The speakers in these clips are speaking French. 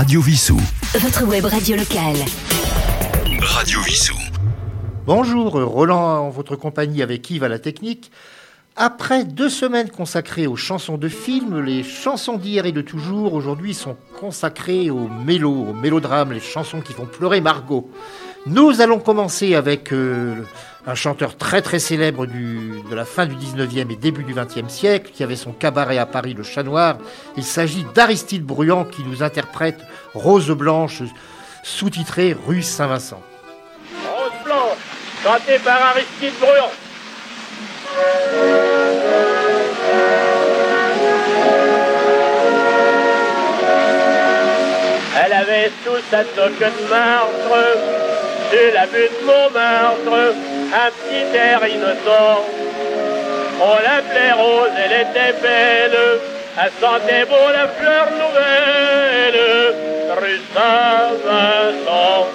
Radio Vissou. Votre web radio locale. Radio Vissou. Bonjour, Roland en votre compagnie avec Yves à la technique. Après deux semaines consacrées aux chansons de films, les chansons d'hier et de toujours aujourd'hui sont consacrées aux mélos, aux mélodrames, les chansons qui font pleurer Margot. Nous allons commencer avec euh, un chanteur très très célèbre du, de la fin du 19e et début du 20e siècle, qui avait son cabaret à Paris, le Chat Noir. Il s'agit d'Aristide Bruand qui nous interprète Rose Blanche, sous-titrée Rue Saint-Vincent. Rose Blanche, chantée par Aristide Bruand. Elle avait sous sa toque de martre, sur la butte Montmartre, un petit air innocent. On l'appelait Rose, elle était belle, elle sentait beau la fleur nouvelle, rue Saint-Vincent.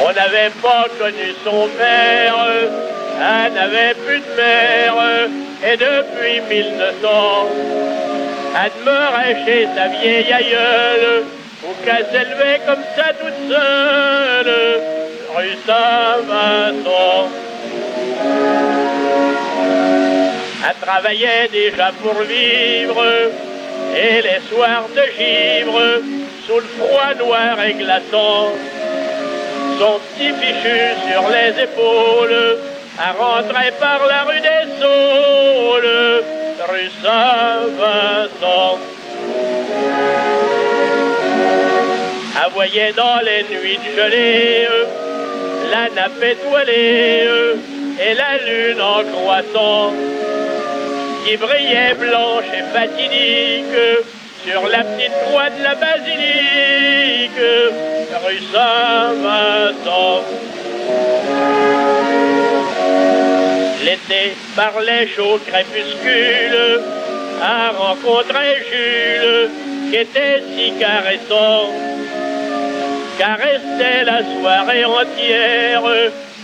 On n'avait pas connu son père, elle n'avait plus de mère, et depuis 1900, elle demeurait chez sa vieille aïeule, ou qu'elle s'élevait comme ça toute seule, rue Saint-Vincent. Elle travaillait déjà pour vivre, et les soirs de givre, sous le froid noir et glaçant, son petit fichu sur les épaules, à rentrer par la rue des Saules, rue Saint-Vincent. Voyait dans les nuits de gelée la nappe étoilée et la lune en croissant qui brillait blanche et fatidique sur la petite croix de la basilique, rue Saint-Vincent. L'été parlait chaud crépuscule, a rencontré Jules, qui était si caressant, caressait la soirée entière,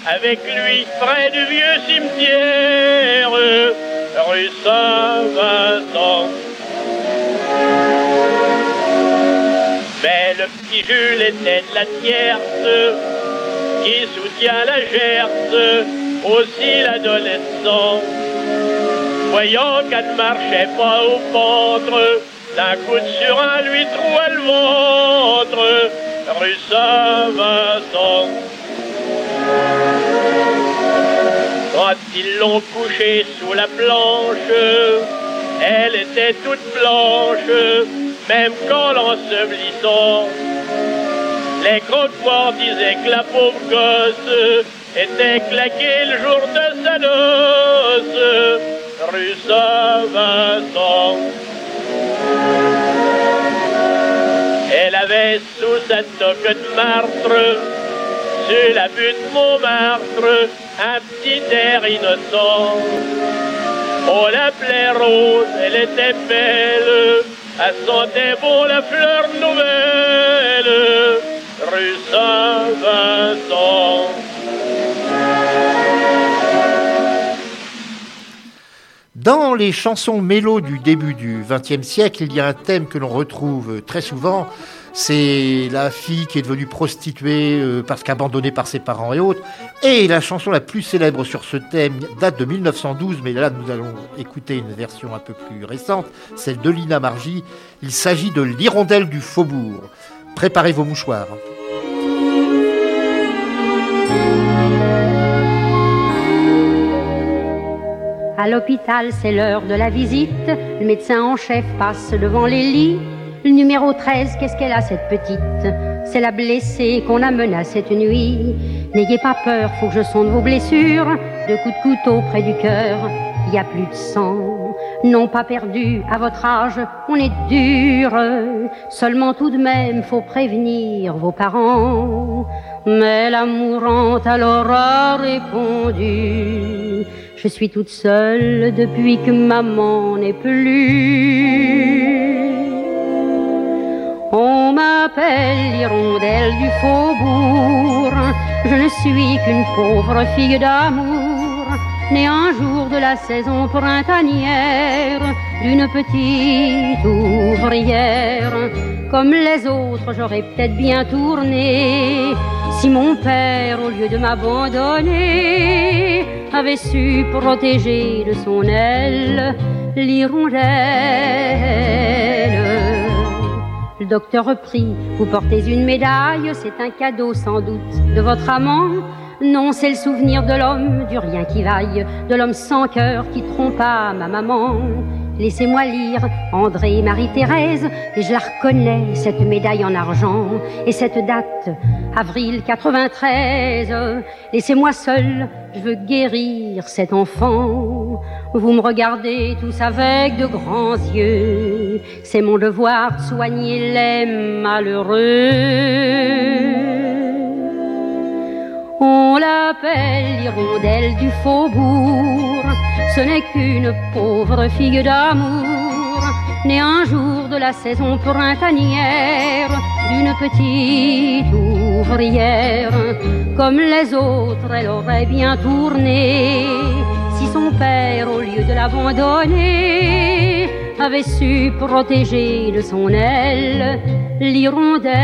avec lui près du vieux cimetière, rue Saint-Vincent. Mais le petit Jules était de la tierce, qui soutient la gerce, aussi l'adolescent. Voyant qu'elle ne marchait pas au ventre, d'un coup de surin lui trouva le ventre, rue Saint-Vincent. Quand ils l'ont couchée sous la planche, elle était toute blanche, même qu'en l'ensevelissant. Les croque disaient que la pauvre gosse était claquée le jour de sa noce, rue Saint-Vincent. Avait sous sa toque de martre, sur la butte Montmartre, un petit air innocent. On l'appelait Rose, elle était belle, elle sentait bon la fleur nouvelle, rue Saint-Vincent. Dans les chansons mélo du début du XXe siècle, il y a un thème que l'on retrouve très souvent. C'est la fille qui est devenue prostituée euh, parce qu'abandonnée par ses parents et autres. Et la chanson la plus célèbre sur ce thème date de 1912, mais là nous allons écouter une version un peu plus récente, celle de Lina Margie. Il s'agit de l'hirondelle du faubourg. Préparez vos mouchoirs. À l'hôpital, c'est l'heure de la visite. Le médecin en chef passe devant les lits. Le numéro 13, qu'est-ce qu'elle a cette petite? C'est la blessée qu'on amena cette nuit. N'ayez pas peur, faut que je sonde vos blessures. Deux coups de couteau près du cœur, il n'y a plus de sang. Non pas perdu, à votre âge, on est dur. Seulement tout de même, faut prévenir vos parents. Mais la mourante alors a répondu. Je suis toute seule depuis que maman n'est plus. L'hirondelle du faubourg. Je ne suis qu'une pauvre fille d'amour, née un jour de la saison printanière. d'une petite ouvrière. Comme les autres, j'aurais peut-être bien tourné si mon père, au lieu de m'abandonner, avait su protéger de son aile l'hirondelle. Le docteur reprit, vous portez une médaille, c'est un cadeau sans doute de votre amant? Non, c'est le souvenir de l'homme, du rien qui vaille, de l'homme sans cœur qui trompa ma maman. Laissez-moi lire André Marie-Thérèse, et je la reconnais, cette médaille en argent, et cette date, avril 93. Laissez-moi seul, je veux guérir cet enfant. Vous me regardez tous avec de grands yeux, c'est mon devoir de soigner les malheureux. On l'appelle l'hirondelle du faubourg. Ce n'est qu'une pauvre fille d'amour, née un jour de la saison printanière d'une petite ouvrière. Comme les autres, elle aurait bien tourné si son père, au lieu de l'abandonner, avait su protéger de son aile l'hirondelle.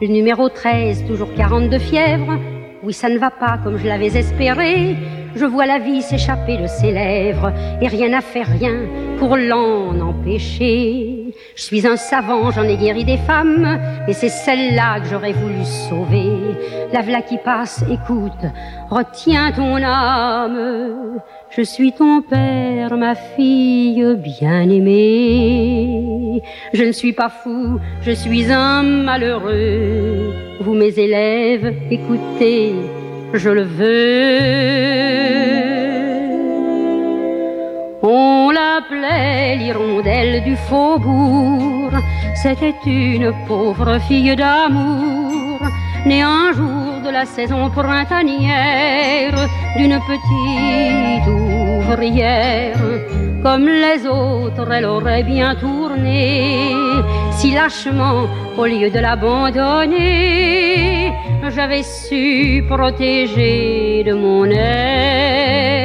Le numéro 13, toujours 42 fièvres. Oui, ça ne va pas comme je l'avais espéré. Je vois la vie s'échapper de ses lèvres et rien n'a fait rien pour l'en empêcher. Je suis un savant, j'en ai guéri des femmes, et c'est celle-là que j'aurais voulu sauver. La v'là qui passe, écoute, retiens ton âme. Je suis ton père, ma fille bien-aimée. Je ne suis pas fou, je suis un malheureux. Vous, mes élèves, écoutez, je le veux. On l'appelait l'hirondelle du faubourg. C'était une pauvre fille d'amour, née un jour de la saison printanière d'une petite ouvrière. Comme les autres, elle aurait bien tourné si lâchement, au lieu de l'abandonner, j'avais su protéger de mon aile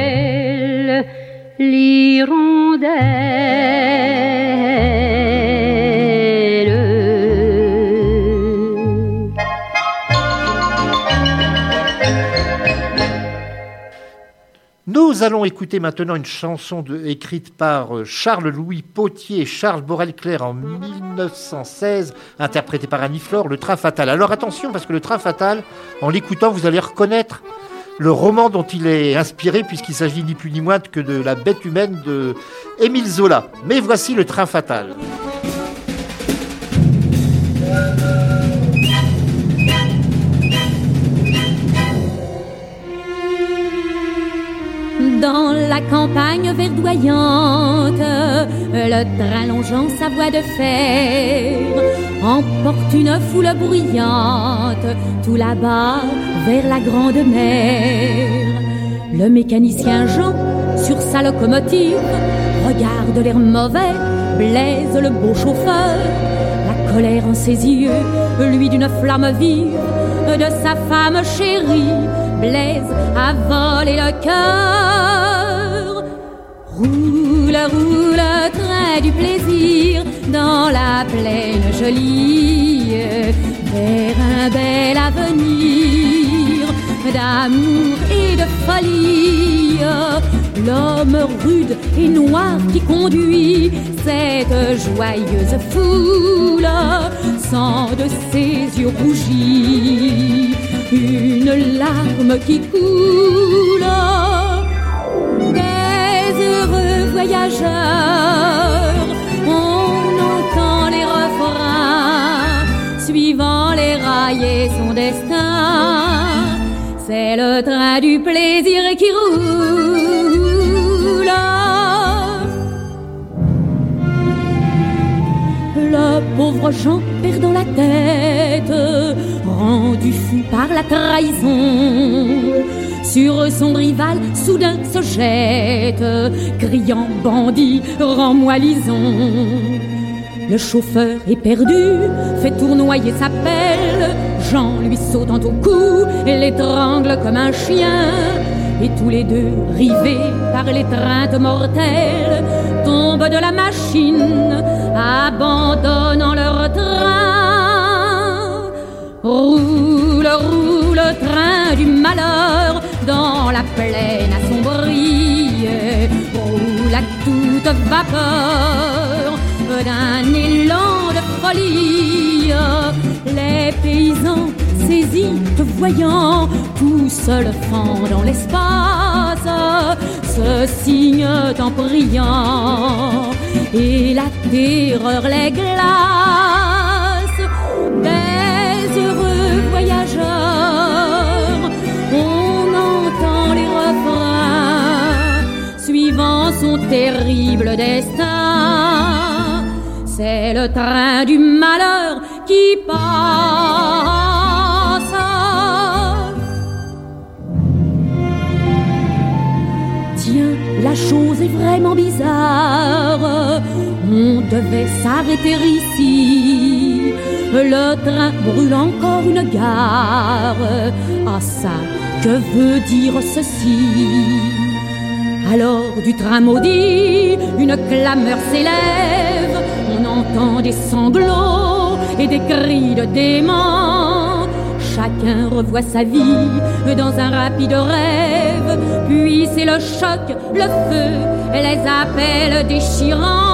l'hirondelle. Nous allons écouter maintenant une chanson écrite par euh, Charles-Louis Potier et Charles Borel-Clair en 1916, interprétée par Annie Flore, Le Train Fatal. Alors attention, parce que Le Train Fatal, en l'écoutant, vous allez reconnaître le roman dont il est inspiré, puisqu'il s'agit ni plus ni moins que de La bête humaine de Émile Zola. Mais voici Le Train Fatal. Campagne verdoyante, le train longeant sa voie de fer emporte une foule bruyante tout là-bas vers la grande mer. Le mécanicien Jean, sur sa locomotive, regarde l'air mauvais, Blaise le beau chauffeur, la colère en ses yeux, lui d'une flamme vive, de sa femme chérie, Blaise a volé le cœur. Roule, du plaisir dans la plaine jolie, vers un bel avenir d'amour et de folie. L'homme rude et noir qui conduit cette joyeuse foule sans de ses yeux rougis une larme qui coule voyageurs. On entend les refrains suivant les rails et son destin. C'est le train du plaisir qui roule. Le pauvre Jean perdant la tête, rendu fou par la trahison, sur son rival soudain se jette, criant bandit, rends-moi lison. Le chauffeur est perdu, fait tournoyer sa pelle, Jean lui sautant au cou, l'étrangle comme un chien. et tous les deux, rivés par l'étreinte mortelle, tombent de la machine, abandonnant leur train. Roule, roule, train du malheur, dans la plaine assombrie, roule à toute vapeur d'un élan de folie. Les paysans saisis te voyant, tout seul fend dans l'espace, se signent en priant, et la terreur les glace. Heureux voyageurs, on entend les refrains, suivant son terrible destin. C'est le train du malheur qui passe. Tiens, la chose est vraiment bizarre. On devait s'arrêter ici. Le train brûle encore une gare. Ah ça, que veut dire ceci? Alors du train maudit, une clameur s'élève, on entend des sanglots et des cris de démons. Chacun revoit sa vie dans un rapide rêve, puis c'est le choc, le feu, les appels déchirants.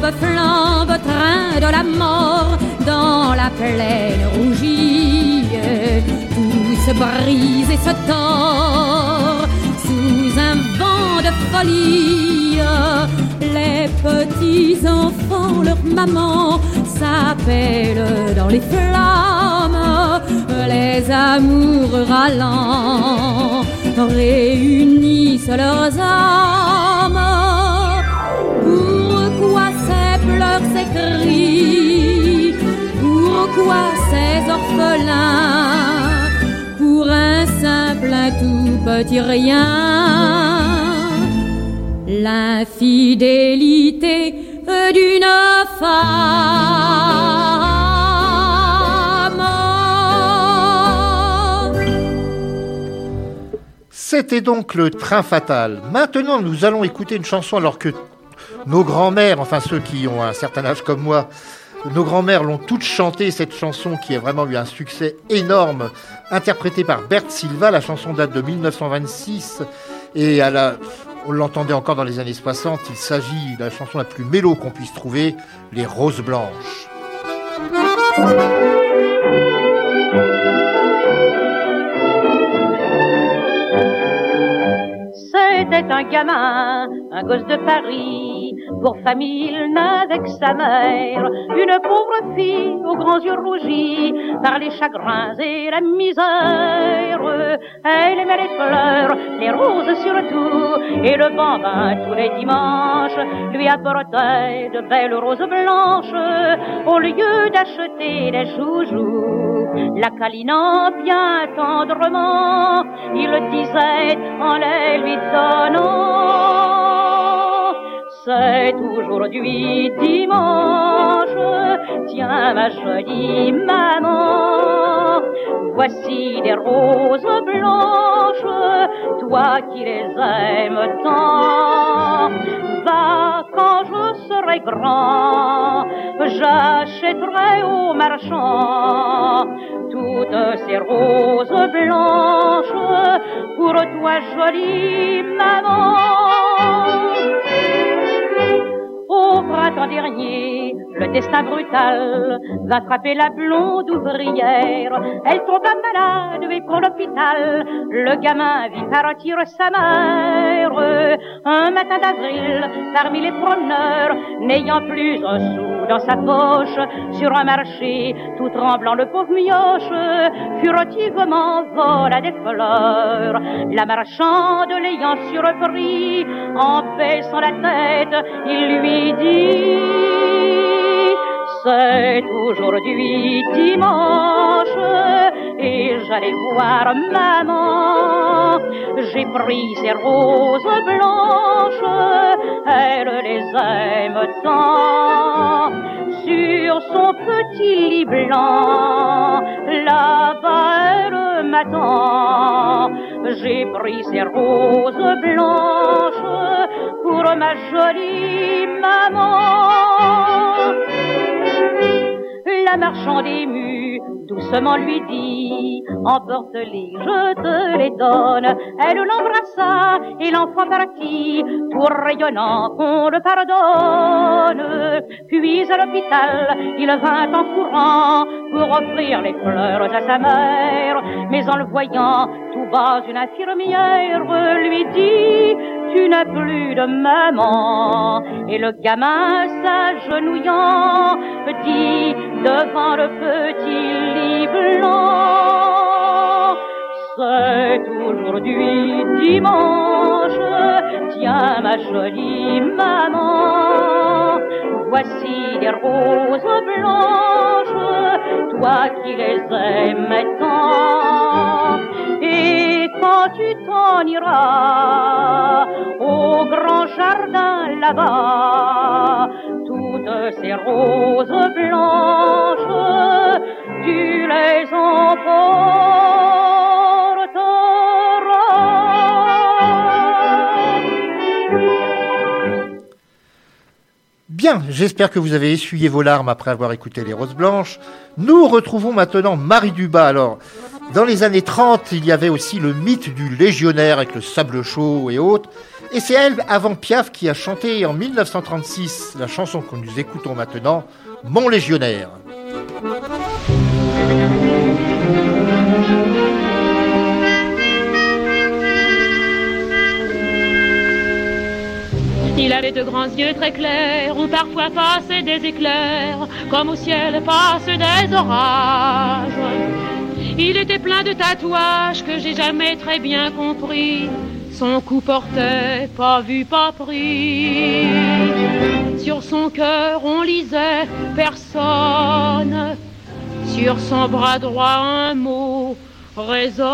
Flambe, flambe, train de la mort dans la plaine rougie se brise et se tord sous un vent de folie. Les petits enfants, leur maman s'appellent dans les flammes. Les amours râlants réunissent leurs âmes. Pourquoi ces orphelins pour un simple, un tout petit rien? L'infidélité d'une femme. C'était donc le train fatal. Maintenant, nous allons écouter une chanson alors que nos grands-mères, enfin ceux qui ont un certain âge comme moi, nos grands-mères l'ont toutes chantée, cette chanson qui a vraiment eu un succès énorme, interprétée par Bert Silva. La chanson date de 1926 et on l'entendait encore dans les années 60. Il s'agit de la chanson la plus mélo qu'on puisse trouver, Les Roses Blanches. C'était un gamin, un gosse de Paris, pour famille que sa mère, une pauvre fille aux grands yeux rougis par les chagrins et la misère. Elle aimait les fleurs, les roses surtout, et le bambin tous les dimanches lui apportait de belles roses blanches au lieu d'acheter des joujoux. La câlinant bien tendrement, il disait en les lui donnant. C'est aujourd'hui dimanche, tiens ma jolie maman, voici des roses blanches, toi qui les aimes tant. Va quand je serai grand, j'achèterai au marchand toutes ces roses blanches pour toi jolie maman. Au printemps dernier, le destin brutal va frapper la blonde ouvrière. Elle tomba malade et pour l'hôpital, le gamin vit partir sa mère. Un matin d'avril, parmi les promeneurs, n'ayant plus un sou dans sa poche, sur un marché, tout tremblant, le pauvre mioche furtivement vola des fleurs. La marchande l'ayant surpris, en baissant la tête, il lui dit C'est aujourd'hui dimanche et j'allais voir maman. J'ai pris ces roses blanches, elle les aime tant. Sur son petit lit blanc. Là-bas, elle m'attend. J'ai pris ses roses blanches pour ma jolie maman. La marchande émue doucement lui dit Emporte-les, je te les donne. Elle l'embrassa et l'enfant partit, tout rayonnant qu'on le pardonne. Puis à l'hôpital, il vint en courant pour offrir les fleurs à sa mère. Mais en le voyant, tout bas, une infirmière lui dit Tu n'as plus de maman. Et le gamin s'agenouillant dit devant le petit lit blanc. C'est aujourd'hui dimanche, tiens ma jolie maman, voici des roses blanches, toi qui les aimes tant. Et quand tu t'en iras au grand jardin là-bas, toutes ces roses blanches, tu les emporteras. Bien, j'espère que vous avez essuyé vos larmes après avoir écouté les Roses Blanches. Nous retrouvons maintenant Marie Dubas. Alors, dans les années 30, il y avait aussi le mythe du légionnaire avec le sable chaud et autres. Et c'est elle, avant Piaf, qui a chanté en 1936 la chanson que nous écoutons maintenant, Mon légionnaire. Il avait de grands yeux très clairs où parfois passaient des éclairs, comme au ciel passent des orages. Il était plein de tatouages que j'ai jamais très bien compris. Son cou portait pas vu, pas pris. Sur son cœur on lisait personne. Sur son bras droit un mot résonne.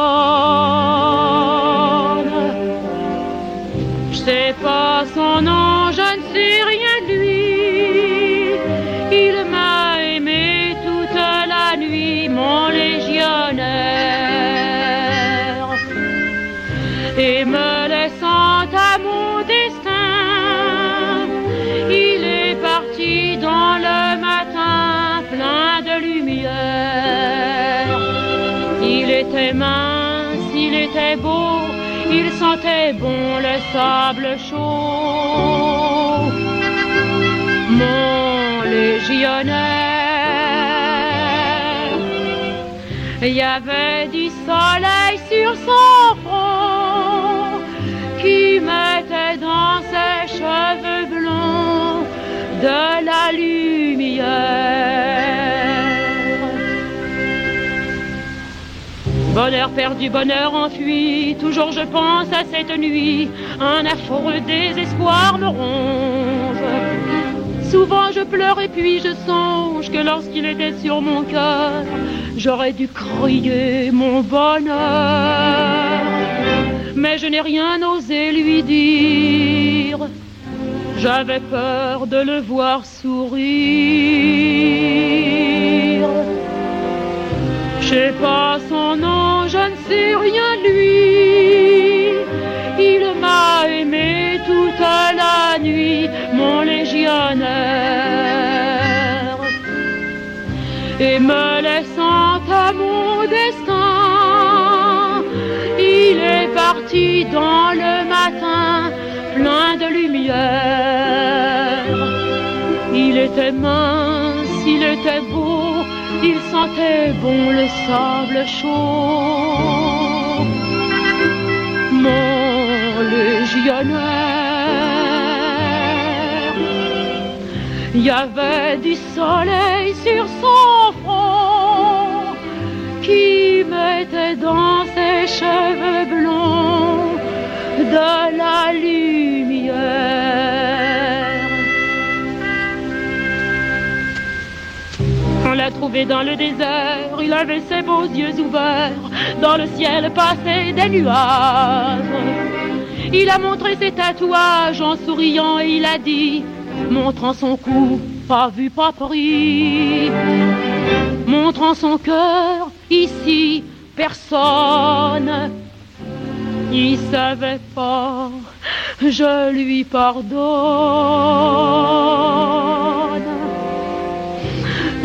Sentait bon le sable chaud. Mon légionnaire, il y avait du soleil sur son front qui mettait dans ses cheveux blonds de la lumière. Bonheur perdu, bonheur enfui, toujours je pense à cette nuit, un affreux désespoir me ronge. Souvent je pleure et puis je songe que lorsqu'il était sur mon cœur, j'aurais dû crier mon bonheur. Mais je n'ai rien osé lui dire, j'avais peur de le voir sourire. Je sais pas son nom, je ne sais rien de lui. Il m'a aimé toute la nuit, mon légionnaire. Et me laissant à mon destin, il est parti dans le matin, plein de lumière. Il était mince, il était beau, il sentait bon le sable chaud. Mon légionnaire, il y avait du soleil sur son front qui mettait dans ses cheveux blonds de la lumière. On l'a trouvé dans le désert, il avait ses beaux yeux ouverts, dans le ciel passaient des nuages. Il a montré ses tatouages en souriant et il a dit, montrant son cou pas vu, pas pris, montrant son cœur ici, personne il savait pas, je lui pardonne.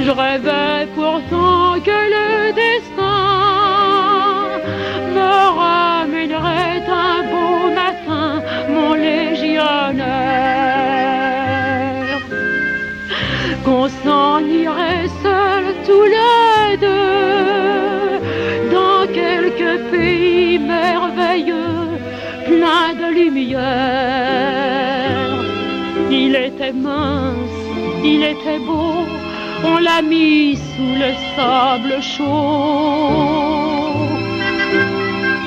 Je rêvais pourtant que le destin me ramènerait un beau matin, mon légionnaire, qu'on s'en irait seul tous les deux dans quelques pays merveilleux, plein de lumière. Il était mince, il était beau, on l'a mis sous le sable chaud.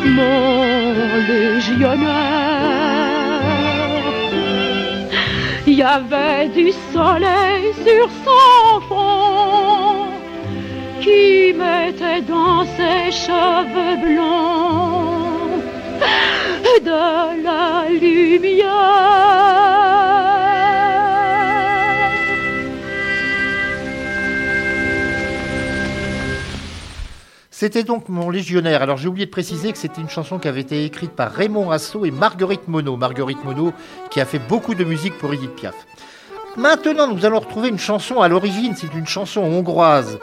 Mon légionnaire, il y avait du soleil sur son front qui mettait dans ses cheveux blancs de la lumière. C'était donc mon légionnaire. Alors j'ai oublié de préciser que c'était une chanson qui avait été écrite par Raymond Rasso et Marguerite Monod. Marguerite Monod qui a fait beaucoup de musique pour Edith Piaf. Maintenant, nous allons retrouver une chanson à l'origine, c'est une chanson hongroise.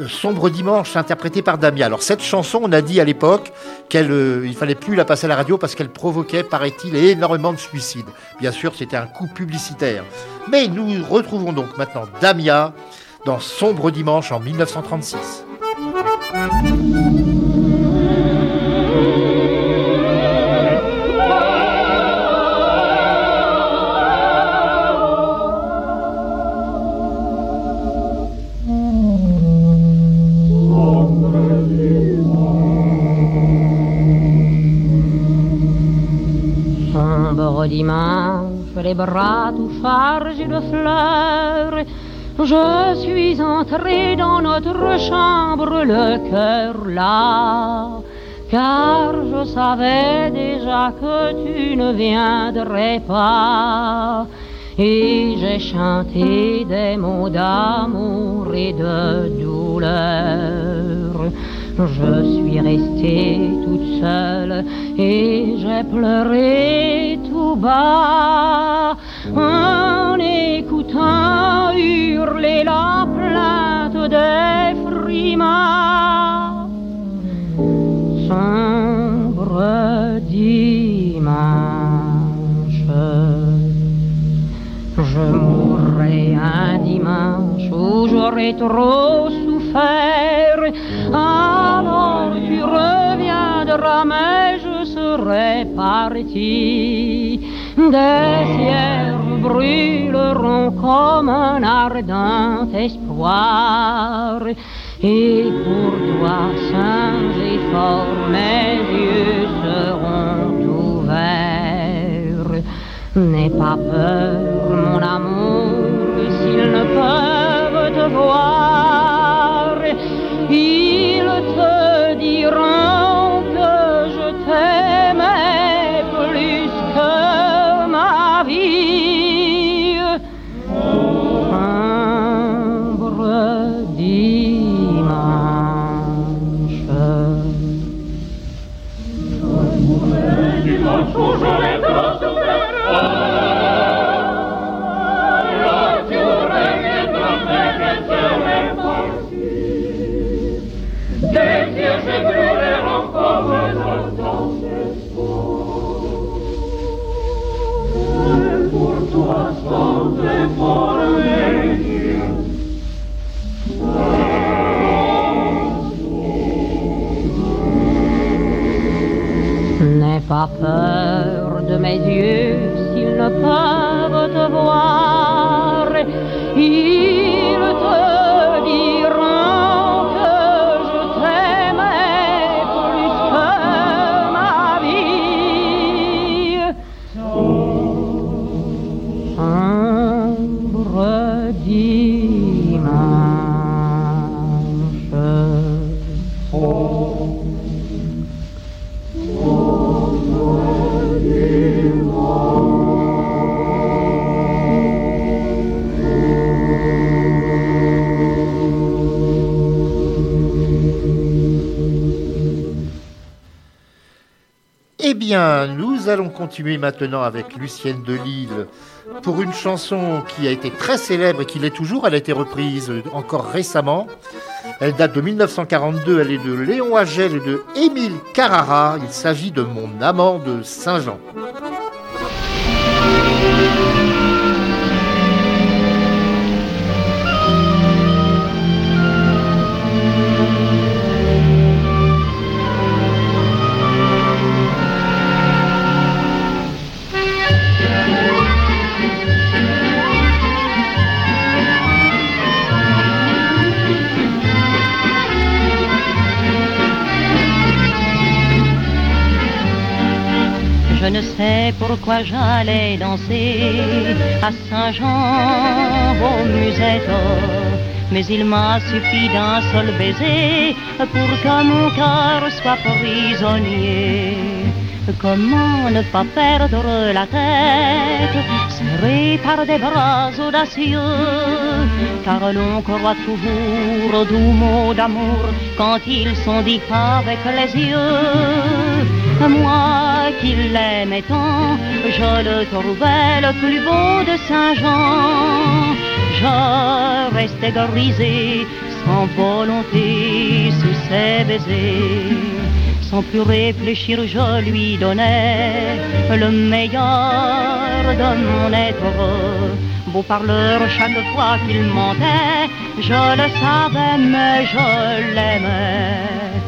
Euh, Sombre dimanche, interprétée par Damia. Alors cette chanson, on a dit à l'époque qu'il euh, il fallait plus la passer à la radio parce qu'elle provoquait, paraît-il, énormément de suicides. Bien sûr, c'était un coup publicitaire. Mais nous retrouvons donc maintenant Damia dans Sombre dimanche en 1936. Bras tout chargés de fleurs, je suis entré dans notre chambre, le cœur là, car je savais déjà que tu ne viendrais pas. Et j'ai chanté des mots d'amour et de douleur. Je suis restée toute seule et j'ai pleuré bas en écoutant hurler la plainte des frimas. Sombre dimanche, je mourrai un dimanche où j'aurai trop souffert. Alors tu reviendras, mais je serai parti. Des cierges brûleront comme un ardent espoir. Et pour toi, saint et fort, mes yeux seront ouverts. N'aie pas peur, mon amour, s'ils ne peuvent te voir. Ils te diront peur de mes yeux s'ils ne peuvent te voir. Allons continuer maintenant avec Lucienne Delille pour une chanson qui a été très célèbre et qui l'est toujours. Elle a été reprise encore récemment. Elle date de 1942. Elle est de Léon Agel et de Émile Carrara. Il s'agit de Mon amant de Saint-Jean. Pourquoi j'allais danser à Saint-Jean au musette. Mais il m'a suffi d'un seul baiser pour que mon cœur soit prisonnier. Comment ne pas perdre la tête, serré par des bras audacieux, car l'on croit toujours aux doux mots d'amour quand ils sont dits avec les yeux. Moi qui l'aimais tant, je le trouvais le plus beau de Saint-Jean. Je restais grisé sans volonté sous ses baisers. Sans plus réfléchir, je lui donnais le meilleur de mon être. Beau parleur, chaque fois qu'il mentait, je le savais, mais je l'aimais.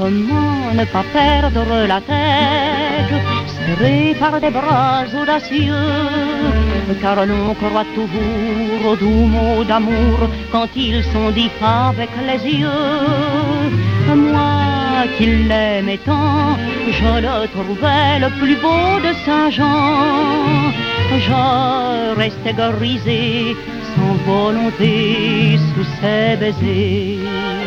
Comment ne pas perdre la tête, serré par des bras audacieux, car l'on croit toujours aux doux mots d'amour quand ils sont dits avec les yeux. Moi qui l'aimais tant, je le trouvais le plus beau de Saint-Jean. Je restais grisé sans volonté sous ses baisers.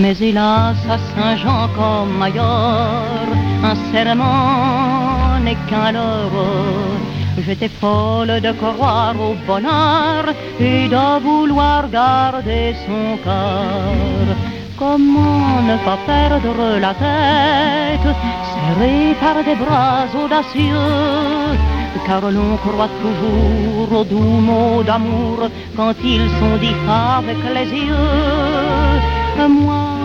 Mais hélas, à Saint-Jean comme ailleurs, un serment n'est qu'un leurre. J'étais folle de croire au bonheur et de vouloir garder son cœur. Comment ne pas perdre la tête, serré par des bras audacieux, car l'on croit toujours aux doux mots d'amour quand ils sont dits avec les yeux. Moi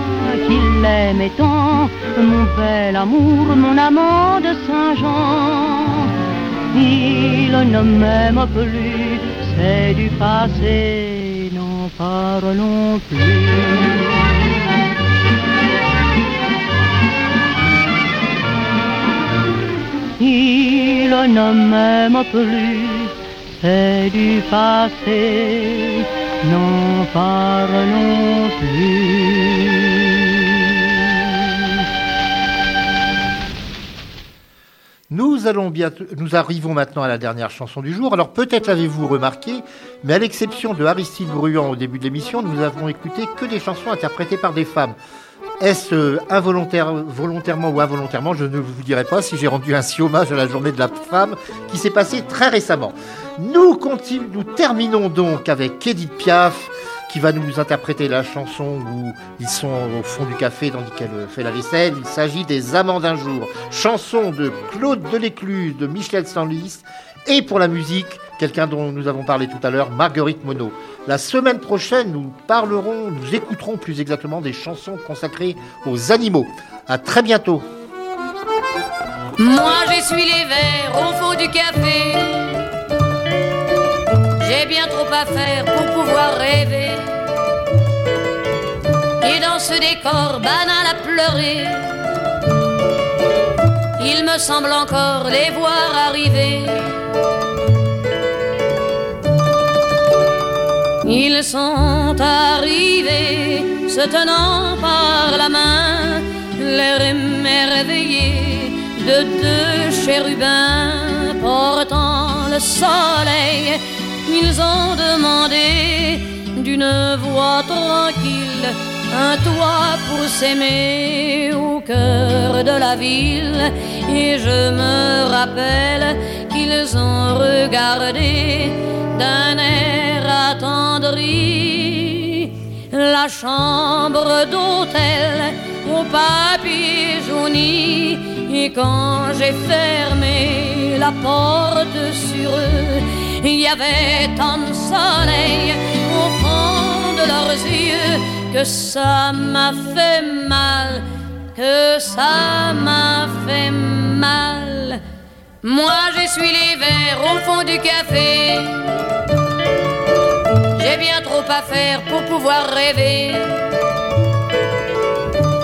qui l'aimais tant, mon bel amour, mon amant de Saint-Jean, il ne m'aime plus, c'est du passé, n'en parlons plus. Il ne m'aime plus, c'est du passé, n'en parlons plus. Nous arrivons maintenant à la dernière chanson du jour. Alors peut-être l'avez-vous remarqué, mais à l'exception de Aristide Bruand au début de l'émission, nous avons écouté que des chansons interprétées par des femmes. Est-ce euh, involontaire, volontairement ou involontairement Je ne vous dirai pas si j'ai rendu ainsi hommage à la journée de la femme qui s'est passée très récemment. Nous, terminons donc avec Edith Piaf qui va nous interpréter la chanson où ils sont au fond du café tandis qu'elle fait la vaisselle. Il s'agit des Amants d'un jour, chanson de Claude Delécluse, de Michel Stanlis et pour la musique, quelqu'un dont nous avons parlé tout à l'heure, Marguerite Monod. La semaine prochaine, nous parlerons, nous écouterons plus exactement des chansons consacrées aux animaux. À très bientôt. Moi j'essuie les verres au fond du café. Bien trop à faire pour pouvoir rêver. Et dans ce décor banal à pleurer, il me semble encore les voir arriver. Ils sont arrivés, se tenant par la main, l'air émerveillé de deux chérubins portant le soleil. Ils ont demandé d'une voix tranquille un toit pour s'aimer au cœur de la ville. Et je me rappelle qu'ils ont regardé d'un air attendri la chambre d'hôtel au papier jauni. Et quand j'ai fermé la porte sur eux, il y avait tant de soleil au fond de leurs yeux que ça m'a fait mal, que ça m'a fait mal. Moi j'ai suis les verres au fond du café. J'ai bien trop à faire pour pouvoir rêver.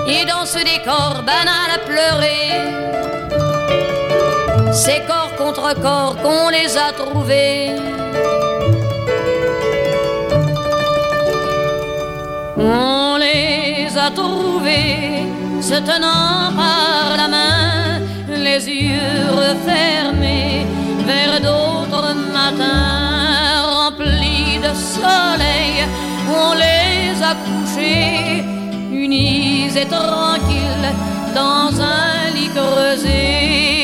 Et dans ce décor banal à pleurer, c'est corps contre corps qu'on les a trouvés. On les a trouvés se tenant par la main, les yeux refermés vers d'autres matins remplis de soleil. On les a couchés unis et tranquilles dans un lit creusé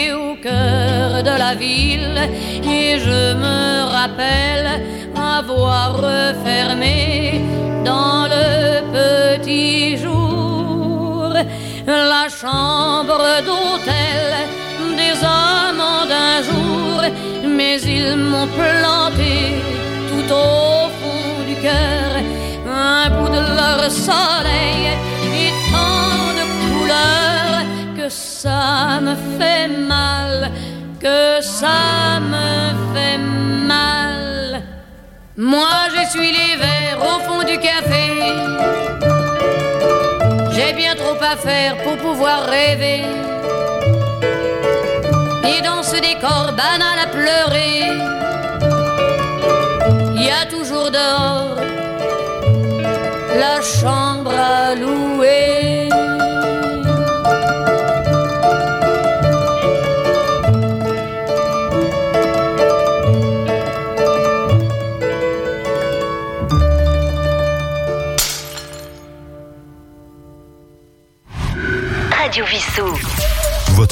de la ville. Et je me rappelle avoir refermé dans le petit jour la chambre d'hôtel des amants d'un jour, mais ils m'ont planté tout au fond du cœur un bout de leur soleil ça me fait mal, que ça me fait mal. Moi je suis les verres au fond du café. J'ai bien trop à faire pour pouvoir rêver. Et dans ce décor banal à pleurer, il y a toujours dehors la chambre à louer.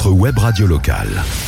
Web radio locale.